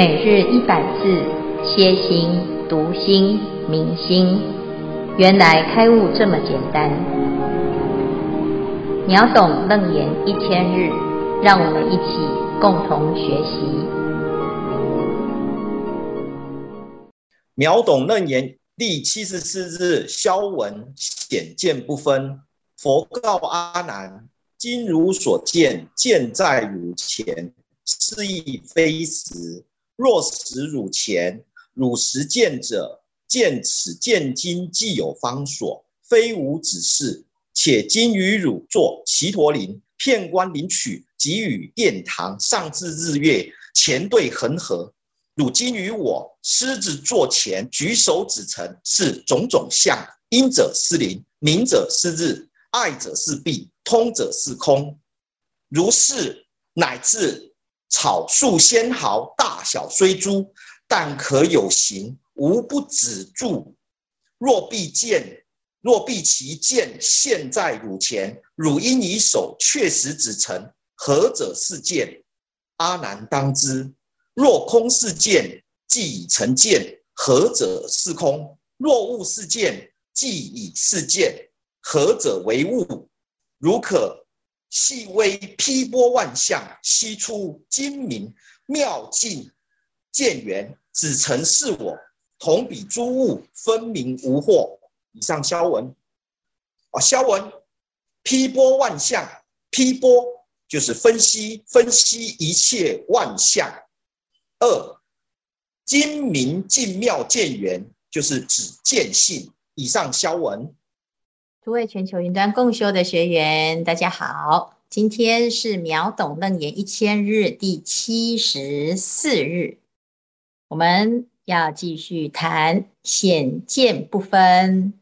每日一百字，歇心、读心、明心，原来开悟这么简单。秒懂楞严一千日，让我们一起共同学习。秒懂楞严第七十四日，消文显见不分。佛告阿难：今如所见，见在汝前，是亦非实。若使汝前，汝实见者，见此见今既有方所，非吾指示。且今与汝作只陀林，片观林曲，给予殿堂，上至日月，前对恒河。汝今与我狮子座前，举手指成，是种种相。应者是林，明者是日，爱者是弊，通者是空。如是乃至。草树仙毫，大小虽诸，但可有形，无不止住。若必见，若必其见现在汝前，汝应以手确实指成，何者是见？阿难当知。若空是见，即已成见，何者是空？若物是见，即已是见，何者为物？如可。细微披波万象，悉出精明妙境见圆，指成是我，同彼诸物分明无惑。以上消文啊，消文披波万象，披波就是分析分析一切万象。二精明境妙见缘，就是指见性。以上消文。诸位全球云端共修的学员，大家好，今天是秒懂楞严一千日第七十四日，我们要继续谈显见不分。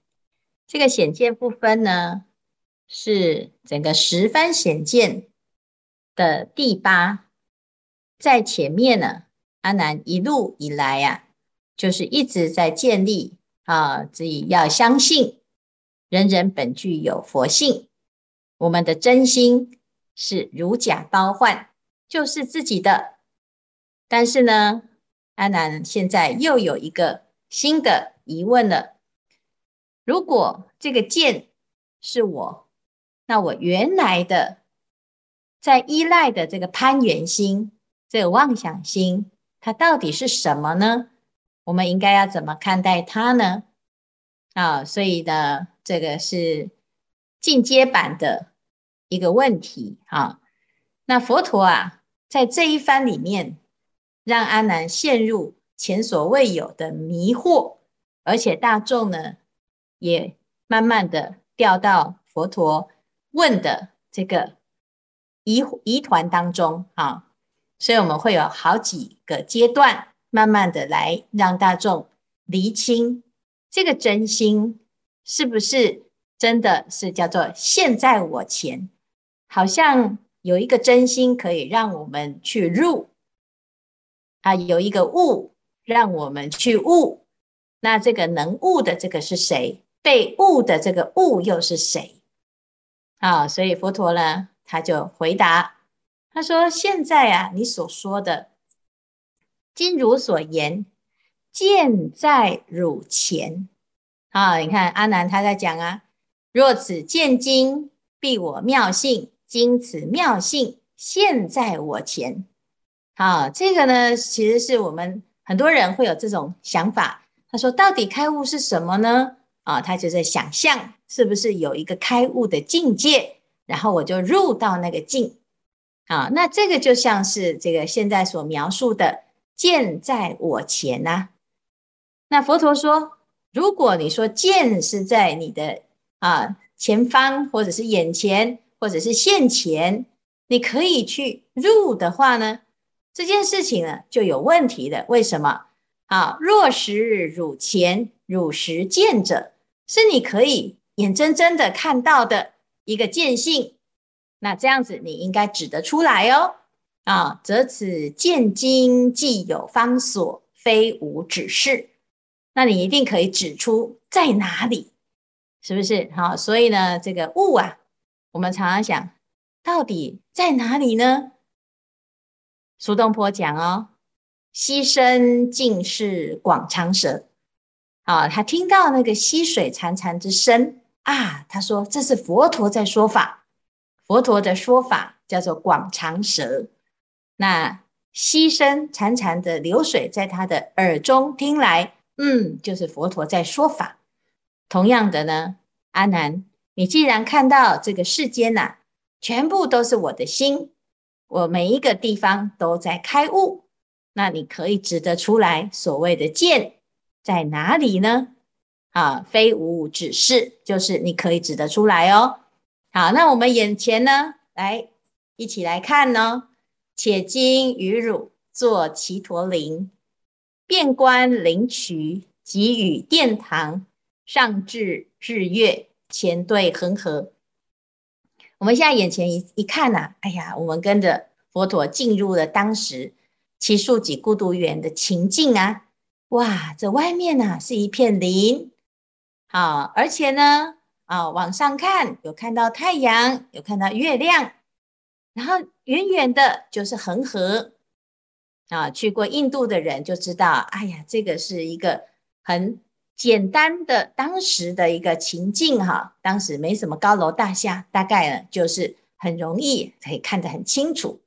这个显见不分呢，是整个十番显见的第八，在前面呢，阿难一路以来呀、啊，就是一直在建立啊，自己要相信。人人本具有佛性，我们的真心是如假包换，就是自己的。但是呢，阿南现在又有一个新的疑问了：如果这个剑是我，那我原来的在依赖的这个攀缘心、这个妄想心，它到底是什么呢？我们应该要怎么看待它呢？啊，所以呢。这个是进阶版的一个问题啊。那佛陀啊，在这一番里面，让阿难陷入前所未有的迷惑，而且大众呢，也慢慢的掉到佛陀问的这个疑疑团当中啊。所以我们会有好几个阶段，慢慢的来让大众厘清这个真心。是不是真的是叫做现在我前？好像有一个真心可以让我们去入啊，有一个悟让我们去悟。那这个能悟的这个是谁？被悟的这个悟又是谁？啊，所以佛陀呢，他就回答，他说：现在啊，你所说的，今如所言，见在汝前。啊，你看阿难他在讲啊，若此见经，必我妙性，今此妙性现在我前。好，这个呢，其实是我们很多人会有这种想法。他说，到底开悟是什么呢？啊，他就在想象，是不是有一个开悟的境界，然后我就入到那个境。啊，那这个就像是这个现在所描述的见在我前呐、那佛陀说。如果你说见是在你的啊前方，或者是眼前，或者是现前，你可以去入的话呢，这件事情呢就有问题的。为什么？啊，若实汝前，汝实见者，是你可以眼睁睁的看到的一个见性，那这样子你应该指得出来哦。啊，则此见经既有方所，非吾指示。那你一定可以指出在哪里，是不是？好，所以呢，这个悟啊，我们常常想到底在哪里呢？苏东坡讲哦，溪声尽是广长舌。啊，他听到那个溪水潺潺之声啊，他说这是佛陀在说法。佛陀的说法叫做广长舌。那溪声潺潺的流水在他的耳中听来，嗯，就是佛陀在说法。同样的呢，阿难，你既然看到这个世间呐、全部都是我的心，我每一个地方都在开悟，那你可以指得出来所谓的见在哪里呢？啊，非无指示，就是你可以指得出来哦。好，那我们眼前呢，来一起来看呢。且今与汝作其陀林，遍观灵渠，给予殿堂，上至日月，前对恒河。我们现在眼前一一看呐、啊，哎呀，我们跟着佛陀进入了当时只树几孤独园的情境啊！哇，这外面呐是一片林，好，而且呢。啊，往上看，有看到太阳，有看到月亮，然后远远的就是恒河。啊，去过印度的人就知道，哎呀，这个是一个很简单的当时的一个情境哈。当时没什么高楼大厦，大概呢就是很容易可以看得很清楚。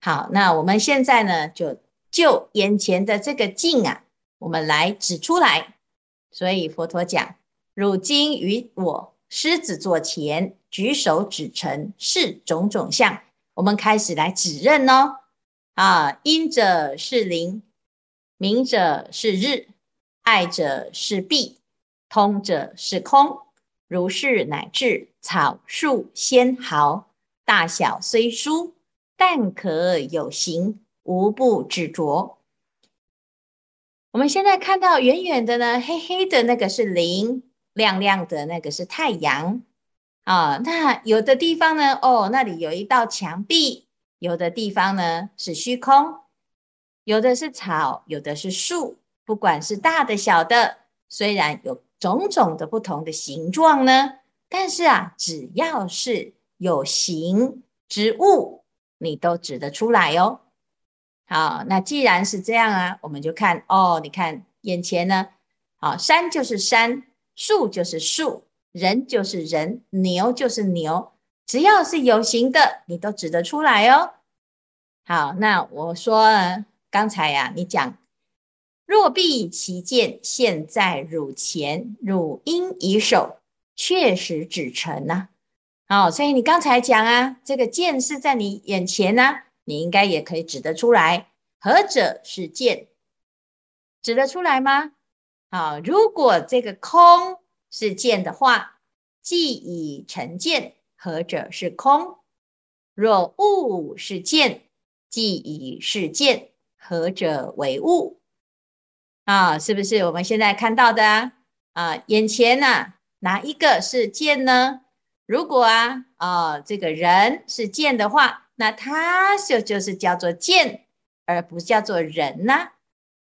好，那我们现在呢就就眼前的这个境啊，我们来指出来。所以佛陀讲。汝今于我狮子座前，举手指成是种种相。我们开始来指认哦。啊，阴者是灵，明者是日，爱者是弊，通者是空。如是乃至草树纤毫，大小虽殊，但可有形，无不执着。我们现在看到远远的呢，黑黑的那个是灵。亮亮的那个是太阳啊，那有的地方呢，哦，那里有一道墙壁；有的地方呢是虚空，有的是草，有的是树，不管是大的小的，虽然有种种的不同的形状呢，但是啊，只要是有形之物，你都指得出来哦。好，那既然是这样啊，我们就看哦，你看眼前呢，好，山就是山。树就是树，人就是人，牛就是牛，只要是有形的，你都指得出来哦。好，那我说刚才呀、啊，你讲若必其见现在汝前，汝应以手确实指成呐、啊。好，所以你刚才讲啊，这个见是在你眼前呢、你应该也可以指得出来。何者是见？指得出来吗？好，如果这个空是见的话，既已成见，何者是空？若物是见，即以是见，何者为物？啊，是不是我们现在看到的啊？啊，眼前呢，哪一个是见呢？如果啊，啊，这个人是见的话，那他就就是叫做见，而不叫做人呐、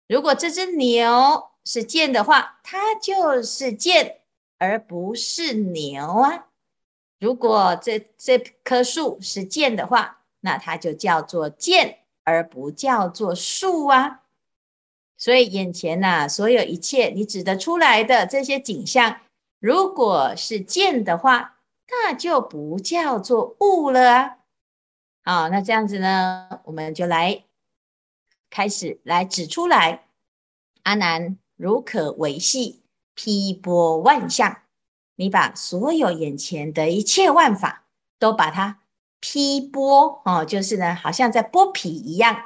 如果这只牛，是见的话，它就是见，而不是牛啊。如果这这棵树是剑的话，那它就叫做剑，而不叫做树啊。所以眼前呐、所有一切你指得出来的这些景象，如果是剑的话，那就不叫做物了啊。好，那这样子呢，我们就来开始来指出来，阿难。如可维系披波万象，你把所有眼前的一切万法都把它劈剥哦，就是呢，好像在剥皮一样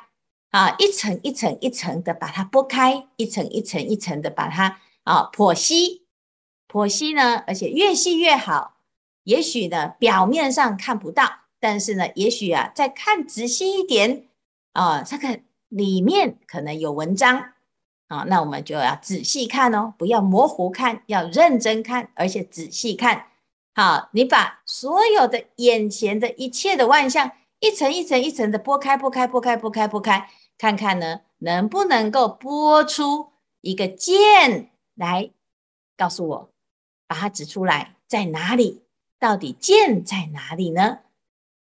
啊，一层一层一层的把它剥开，一层一层一层的把它啊剖析剖析呢，而且越细越好。也许呢，表面上看不到，但是呢，也许啊，再看仔细一点啊，这个里面可能有文章。啊，那我们就要仔细看哦，不要模糊看，要认真看，而且仔细看。好，你把所有的眼前的一切的万象，一层一层一层的剥开，剥开，剥开，剥开，剥开，看看呢，能不能够剥出一个剑来，告诉我，把它指出来在哪里？到底剑在哪里呢？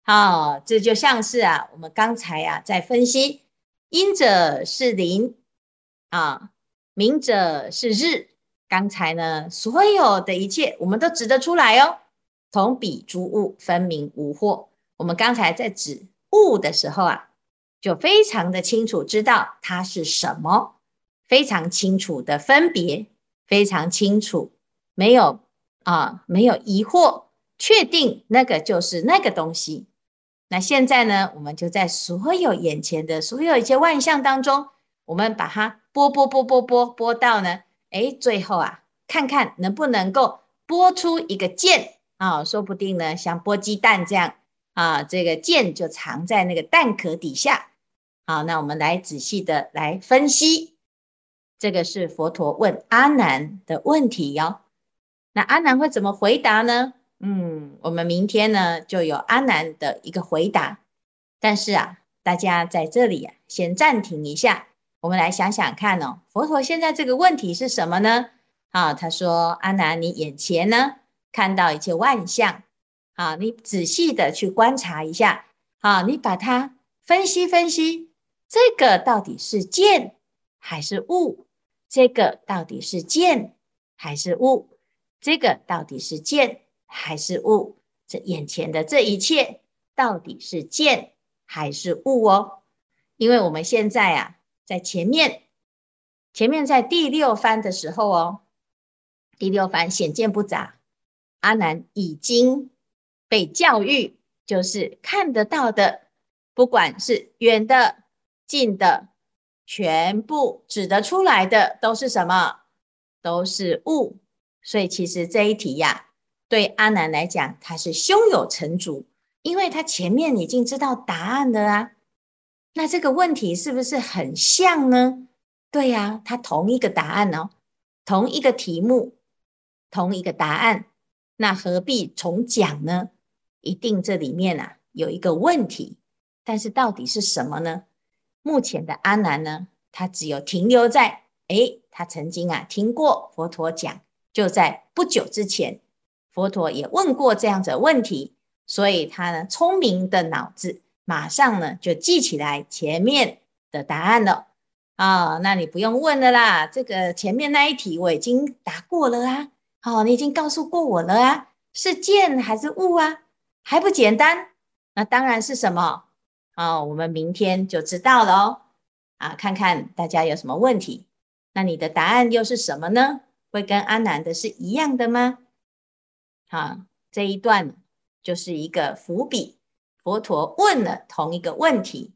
好，这就像是啊，我们刚才啊在分析因者是铃啊，明者是日。刚才呢，所有的一切我们都指得出来哦。同彼诸物，分明无惑。我们刚才在指物的时候啊，就非常的清楚知道它是什么，非常清楚的分别，非常清楚，没有啊，没有疑惑，确定那个就是那个东西。那现在呢，我们就在所有眼前的所有一切万象当中，我们把它拨拨拨拨拨拨到呢。哎，最后啊，看看能不能够剥出一个剑啊，说不定呢，像剥鸡蛋这样啊，这个剑就藏在那个蛋壳底下。好，那我们来仔细的来分析，这个是佛陀问阿难的问题哟。那阿难会怎么回答呢？嗯，我们明天呢就有阿难的一个回答。但是啊，大家在这里啊，先暂停一下。我们来想想看哦，佛陀现在这个问题是什么呢？啊，他说：“阿难，你眼前呢看到一切万象，啊，你仔细的去观察一下，啊，你把它分析分析，这个到底是见还是物？这个到底是见还是物？这个到底是见还是物？这眼前的这一切到底是见还是物哦？因为我们现在啊。”在前面，前面在第六番的时候哦，第六番显见不杂，阿难已经被教育，就是看得到的，不管是远的、近的，全部指得出来的都是什么？都是物。所以其实这一题呀，对阿难来讲，他是胸有成竹，因为他前面已经知道答案了啊。那这个问题是不是很像呢？对呀，它同一个答案哦，同一个题目，同一个答案，那何必重讲呢？一定这里面啊有一个问题，但是到底是什么呢？目前的阿难呢，他只有停留在，诶，他曾经啊听过佛陀讲，就在不久之前，佛陀也问过这样子的问题，所以他呢聪明的脑子。马上呢就记起来前面的答案了啊、那你不用问了啦，这个前面那一题我已经答过了啊，好、你已经告诉过我了啊，是见还是物啊？还不简单？那当然是什么？哦，我们明天就知道了哦。啊，看看大家有什么问题，那你的答案又是什么呢？会跟阿南的是一样的吗？好，这一段就是一个伏笔。佛陀问了同一个问题，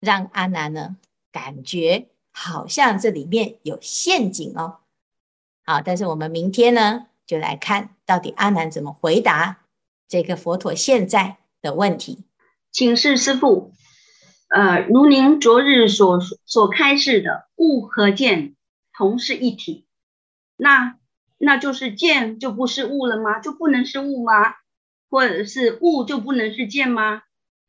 让阿难呢感觉好像这里面有陷阱哦。好，但是我们明天呢就来看到底阿难怎么回答这个佛陀现在的问题。请示师父，呃，如您昨日所所开示的物和见同是一体，那那就是见就不是物了吗？就不能是物吗？或者是物就不能是见吗？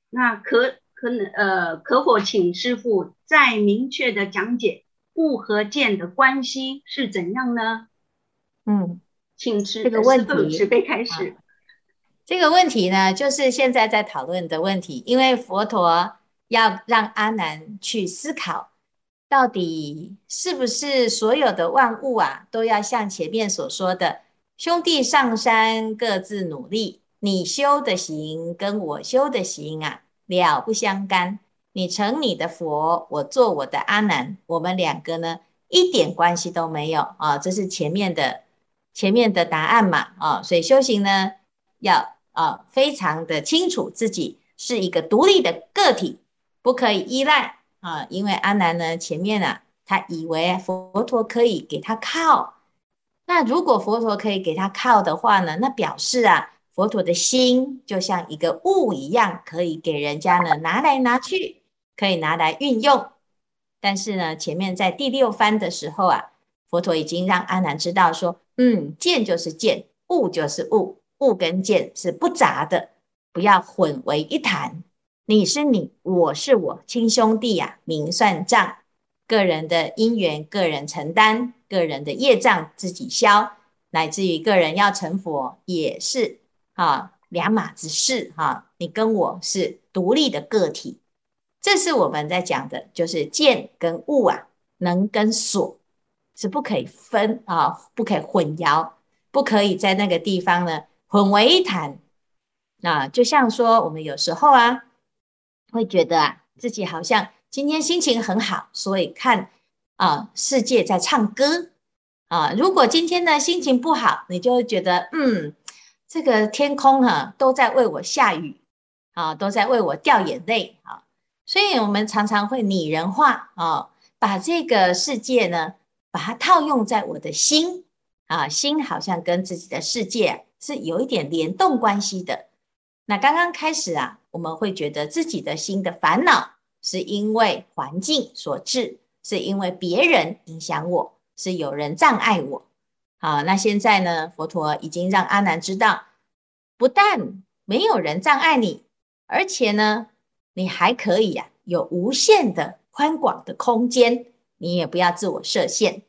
那可可能呃，可否请师傅再明确的讲解物和见的关系是怎样呢？嗯，请持这个问题慈悲开始。这个问题呢，就是现在在讨论的问题，因为佛陀要让阿难去思考，到底是不是所有的万物啊，都要像前面所说的，兄弟上山各自努力。你修的行跟我修的行啊，了不相干。你成你的佛，我做我的阿难，我们两个呢，一点关系都没有啊。这是前面的前面的答案嘛啊。所以修行呢，要啊非常的清楚自己是一个独立的个体，不可以依赖啊。因为阿难呢，前面啊，他以为佛陀可以给他靠，那如果佛陀可以给他靠的话呢，那表示啊。佛陀的心就像一个物一样，可以给人家呢拿来拿去，可以拿来运用。但是呢，前面在第六番的时候啊，佛陀已经让阿难知道说，嗯，见就是见，物就是物，物跟见是不杂的，不要混为一谈。你是你，我是我，亲兄弟呀、明算账，个人的因缘个人承担，个人的业障自己消，乃至于个人要成佛也是。啊，两码子事哈，你跟我是独立的个体，这是我们在讲的，就是见跟物啊，能跟所是不可以分啊，不可以混淆，不可以在那个地方呢混为一谈。那就像说，我们有时候啊，会觉得啊，自己好像今天心情很好，所以看啊世界在唱歌啊。如果今天呢心情不好，你就会觉得嗯，这个天空啊都在为我下雨啊，都在为我掉眼泪啊。所以我们常常会拟人化啊，把这个世界呢，把它套用在我的心啊，心好像跟自己的世界是有一点联动关系的。那刚刚开始啊，我们会觉得自己的心的烦恼是因为环境所致，是因为别人影响我，是有人障碍我。好，那现在呢，佛陀已经让阿难知道，不但没有人障碍你，而且呢，你还可以呀，有无限的宽广的空间，你也不要自我设限。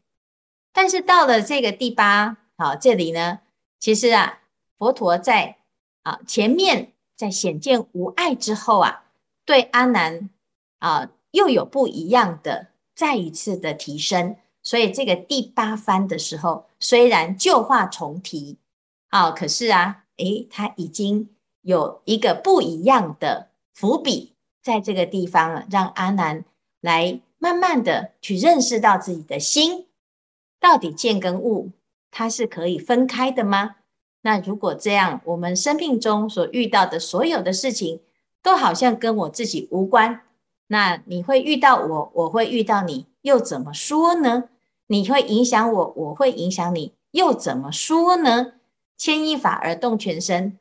但是到了这个第八，好，这里呢，其实啊，佛陀在。啊，前面在显见无碍之后啊，对阿难啊又有不一样的再一次的提升。所以这个第八番的时候，虽然旧话重提，啊，可是啊，诶，他已经有一个不一样的伏笔，在这个地方了，让阿难来慢慢的去认识到自己的心，到底见跟物，它是可以分开的吗？那如果这样，我们生命中所遇到的所有的事情，都好像跟我自己无关。那你会遇到我，我会遇到你，又怎么说呢？你会影响我，我会影响你，又怎么说呢？牵一发而动全身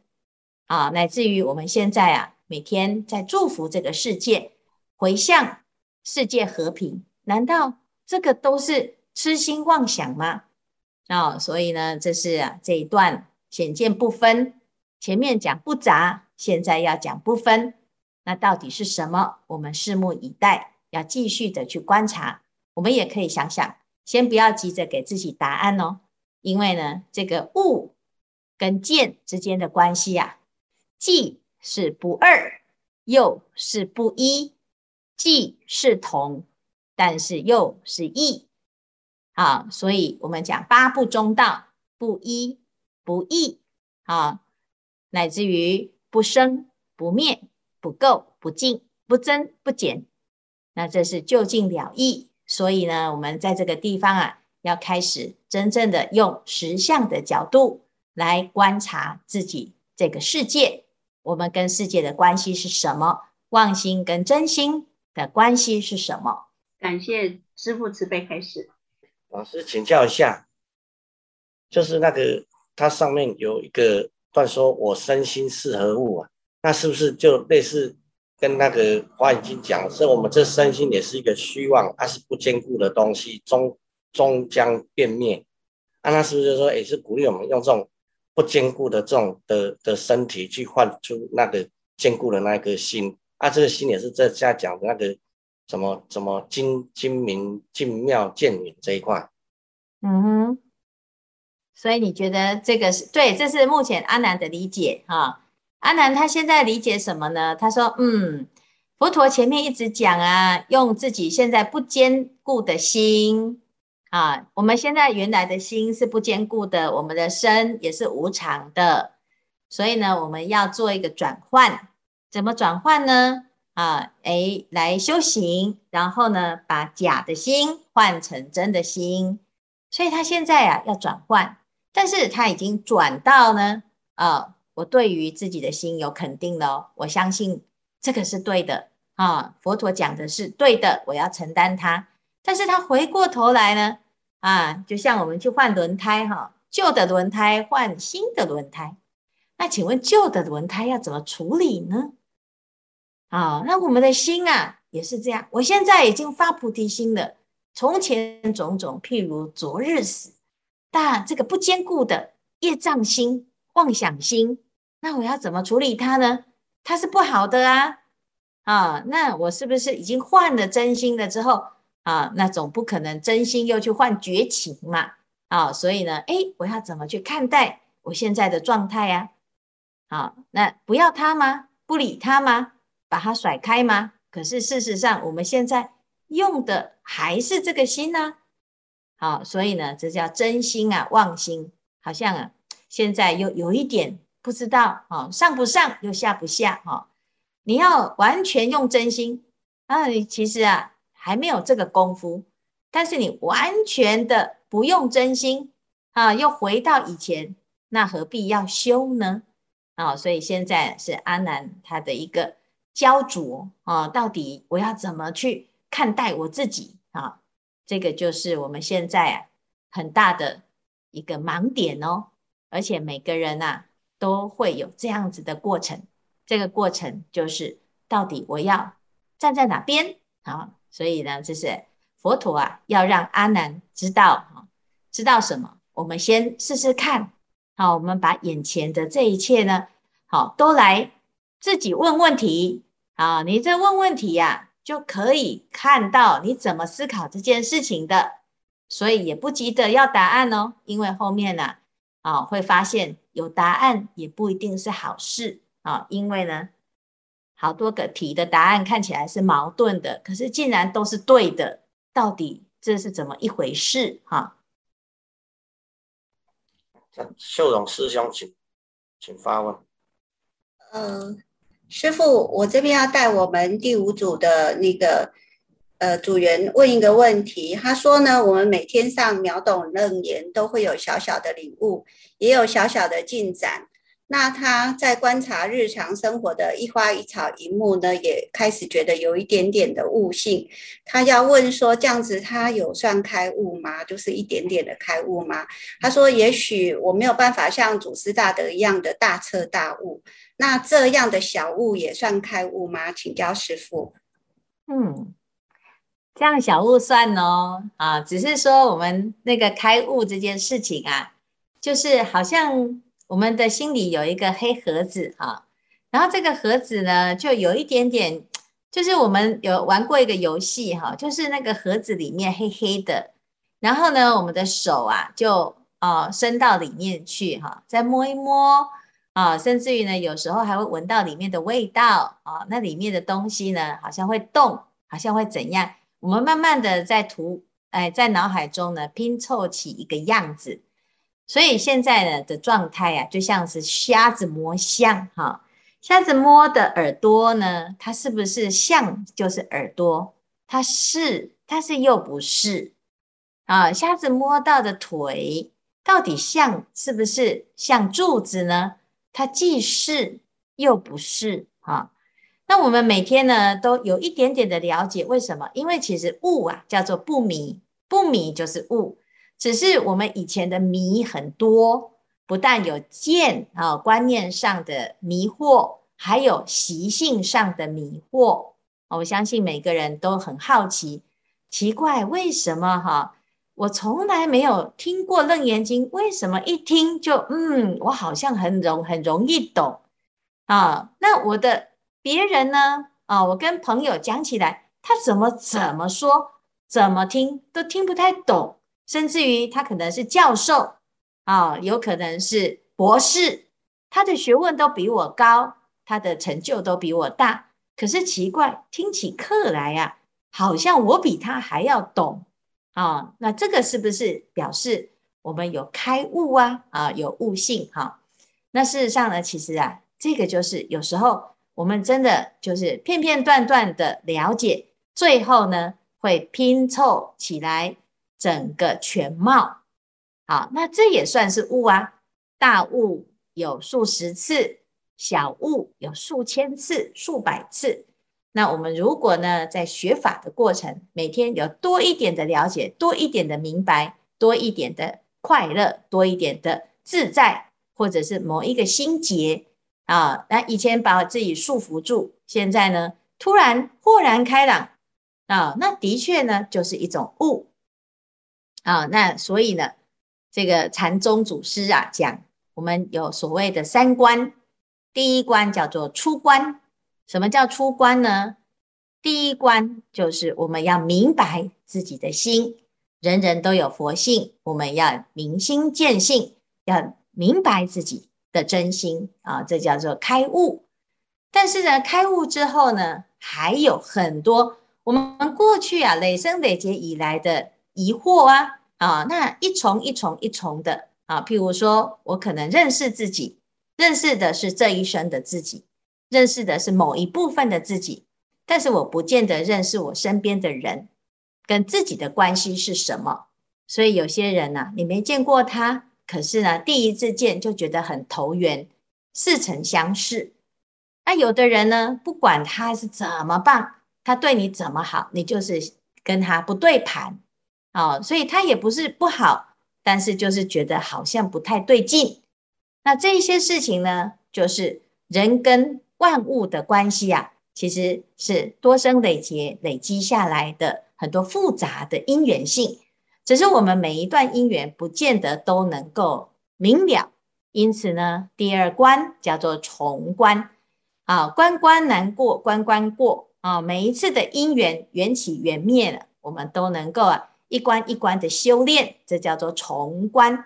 啊，乃至于我们现在啊，每天在祝福这个世界，回向世界和平，难道这个都是痴心妄想吗？啊，所以呢，这是啊这一段。显见不分，前面讲不杂，现在要讲不分，那到底是什么？我们拭目以待，要继续的去观察。我们也可以想想，先不要急着给自己答案哦，因为呢，这个物跟见之间的关系呀、啊，既是不二，又是不一，既是同，但是又是异。啊，所以我们讲八不中道，不一。不异啊，乃至于不生不灭、不垢不净、不增不减，那这是究竟了义。所以呢，我们在这个地方啊，要开始真正的用实相的角度来观察自己这个世界，我们跟世界的关系是什么？妄心跟真心的关系是什么？感谢师父慈悲开始。老师请教一下，就是那个。它上面有一个段说：“我身心是何物啊？”那是不是就类似跟那个《华严经》讲，是我们这身心也是一个虚妄，它是不坚固的东西，终终将变灭。啊，那是不是就说也是鼓励我们用这种不坚固的这种的的身体去换出那个坚固的那个心？啊，这个心也是这下讲的那个什么什么精精明精妙见远这一块。嗯哼。所以你觉得这个是对？这是目前阿南的理解哈。阿南他现在理解什么呢？他说：“嗯，佛陀前面一直讲啊，用自己现在不坚固的心啊，我们现在原来的心是不坚固的，我们的身也是无常的，所以呢，我们要做一个转换。怎么转换呢？啊，诶，来修行，然后呢，把假的心换成真的心。所以他现在啊，要转换。”但是他已经转到呢，啊，我对于自己的心有肯定了，我相信这个是对的啊，佛陀讲的是对的，我要承担它。但是他回过头来呢，啊，就像我们去换轮胎哈，旧的轮胎换新的轮胎，那请问旧的轮胎要怎么处理呢？啊，那我们的心啊也是这样，我现在已经发菩提心了，从前种种，譬如昨日死。但这个不坚固的业障心、妄想心，那我要怎么处理它呢？它是不好的啊！啊，那我是不是已经换了真心了之后啊？那总不可能真心又去换绝情嘛！啊，所以呢，诶，我要怎么去看待我现在的状态呀？啊，那不要它吗？不理它吗？把它甩开吗？可是事实上，我们现在用的还是这个心呢、啊。好，所以呢，这叫真心啊，妄心，好像啊，现在又有一点不知道啊，上不上又下不下哈。你要完全用真心，啊，你其实啊还没有这个功夫。但是你完全的不用真心啊，又回到以前，那何必要修呢？啊，所以现在是阿难他的一个焦灼啊，到底我要怎么去看待我自己啊？这个就是我们现在啊很大的一个盲点哦，而且每个人呐都会有这样子的过程，这个过程就是到底我要站在哪边啊？所以呢，这是。佛陀啊，要让阿难知道，知道什么？我们先试试看。好，我们把眼前的这一切呢，好，都来自己问问题。啊，你这问问题呀，就可以看到你怎么思考这件事情的。所以也不急着要答案哦，因为后面呢，啊，会发现有答案也不一定是好事啊，因为呢，好多个题的答案看起来是矛盾的，可是竟然都是对的。到底这是怎么一回事？哈，秀荣师兄，请请发问。呃，师傅，我这边要带我们第五组的那个呃组员问一个问题。他说呢，我们每天上秒懂楞严都会有小小的领悟，也有小小的进展。那他在观察日常生活的一花一草一木呢，也开始觉得有一点点的悟性。他要问说，这样子他有算开悟吗？就是一点点的开悟吗？他说，也许我没有办法像祖师大德一样的大彻大悟。那这样的小悟也算开悟吗？请教师父。嗯，这样小悟算哦。啊，只是说我们那个开悟这件事情啊，就是好像。我们的心里有一个黑盒子啊，然后这个盒子呢，就有一点点，就是我们有玩过一个游戏哈，就是那个盒子里面黑黑的，然后呢，我们的手啊就啊伸到里面去哈，再摸一摸啊，甚至于呢，有时候还会闻到里面的味道啊，那里面的东西呢，好像会动，好像会怎样？我们慢慢的在图，哎，在脑海中呢拼凑起一个样子。所以现在呢的状态啊，就像是瞎子摸象哈，瞎子摸的耳朵呢，它是不是象就是耳朵？它是，它是又不是啊。瞎子摸到的腿，到底像是不是像柱子呢？它既是又不是啊。那我们每天呢都有一点点的了解，为什么？因为其实悟啊叫做不迷，不迷就是悟。只是我们以前的迷很多，不但有见啊观念上的迷惑，还有习性上的迷惑。我相信每个人都很好奇，奇怪为什么哈？我从来没有听过《楞严经》，为什么一听就嗯，我好像很容很容易懂啊？那我的别人呢？啊，我跟朋友讲起来，他怎么怎么说，怎么听都听不太懂。甚至于他可能是教授啊，有可能是博士，他的学问都比我高，他的成就都比我大。可是奇怪，听起课来呀，好像我比他还要懂啊。那这个是不是表示我们有开悟啊？啊，有悟性哈？那事实上呢，其实啊，这个就是有时候我们真的就是片片段段的了解，最后呢会拼凑起来。整个全貌，好，那这也算是悟啊。大悟有数十次，小悟有数千次、数百次。那我们如果呢，在学法的过程，每天有多一点的了解，多一点的明白，多一点的快乐，多一点的自在，或者是某一个心结啊，那以前把自己束缚住，现在呢，突然豁然开朗啊，那的确呢，就是一种悟。啊，那所以呢，这个禅宗祖师啊讲，我们有所谓的三关，第一关叫做出关。什么叫出关呢？第一关就是我们要明白自己的心，人人都有佛性，我们要明心见性，要明白自己的真心啊，这叫做开悟。但是呢，开悟之后呢，还有很多我们过去啊累生累劫以来的疑惑啊啊，那一重一重一重的啊，譬如说我可能认识自己，认识的是这一生的自己，认识的是某一部分的自己，但是我不见得认识我身边的人跟自己的关系是什么。所以有些人呢、啊，你没见过他，可是呢，第一次见就觉得很投缘，似曾相识。那有的人呢，不管他是怎么棒，他对你怎么好，你就是跟他不对盘，哦，所以他也不是不好，但是就是觉得好像不太对劲。那这一些事情呢，就是人跟万物的关系啊，其实是多生累劫累积下来的很多复杂的因缘性。只是我们每一段因缘不见得都能够明了，因此呢，第二关叫做重关啊，关关难过关关过啊，每一次的因缘缘起缘灭了，我们都能够啊一关一关的修炼，这叫做重关。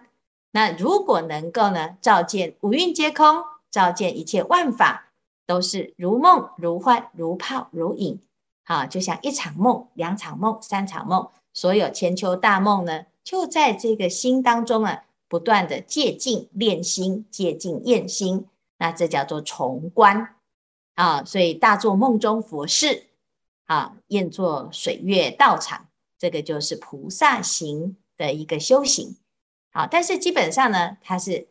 那如果能够呢，照见五蕴皆空，照见一切万法都是如梦如幻如泡如影，啊，就像一场梦、两场梦、三场梦。所有千秋大梦呢，就在这个心当中啊，不断的借境练心，借境验心，那这叫做重观啊。所以大做梦中佛事啊，验作水月道场，这个就是菩萨行的一个修行啊。但是基本上呢，它是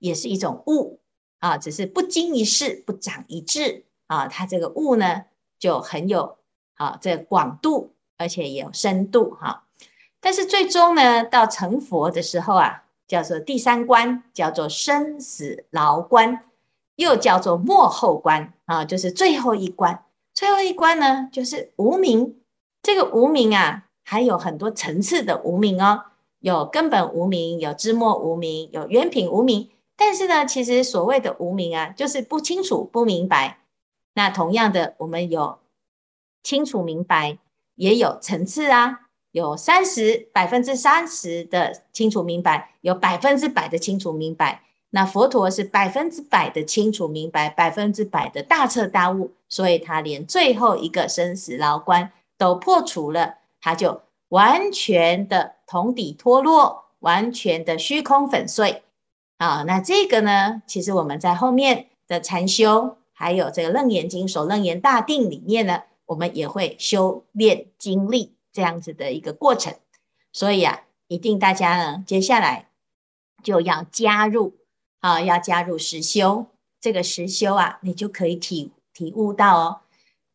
也是一种悟啊，只是不经一事不长一智啊。它这个悟呢，就很有啊这广度。而且有深度哈，但是最终呢，到成佛的时候啊，叫做第三关，叫做生死牢关，又叫做末后关啊，就是最后一关。最后一关呢，就是无名。这个无名啊，还有很多层次的无名哦，有根本无名，有知末无名，有原品无名。但是呢，其实所谓的无名啊，就是不清楚、不明白。那同样的，我们有清楚明白。也有层次啊，有三十百分之三十的清楚明白，有百分之百的清楚明白。那佛陀是百分之百的清楚明白，百分之百的大彻大悟，所以他连最后一个生死牢关都破除了，他就完全的同底脱落，完全的虚空粉碎啊。那这个呢，其实我们在后面的禅修，还有这个《楞严经》首楞严大定里面呢。我们也会修炼经历这样子的一个过程，所以啊，一定大家呢，接下来就要加入啊，要加入实修。这个实修啊，你就可以体体悟到哦。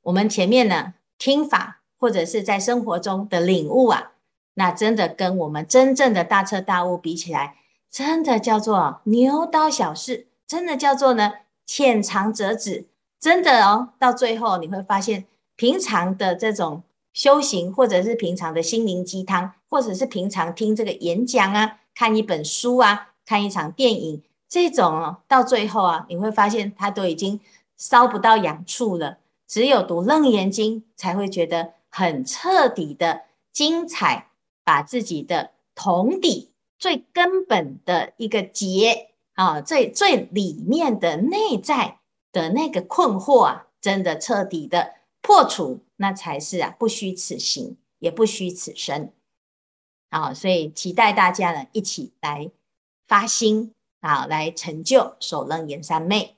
我们前面呢，听法或者是在生活中的领悟啊，那真的跟我们真正的大彻大悟比起来，真的叫做牛刀小试，真的叫做呢浅尝辄止，真的哦，到最后你会发现。平常的这种修行，或者是平常的心灵鸡汤，或者是平常听这个演讲啊，看一本书啊，看一场电影，这种哦，到最后啊，你会发现它都已经烧不到痒处了。只有读《楞严经》才会觉得很彻底的精彩，把自己的同底最根本的一个结啊，最最里面的内在的那个困惑啊，真的彻底的。破除，那才是啊，不虚此行，也不虚此生啊，所以期待大家呢一起来发心啊，来成就首楞严三昧。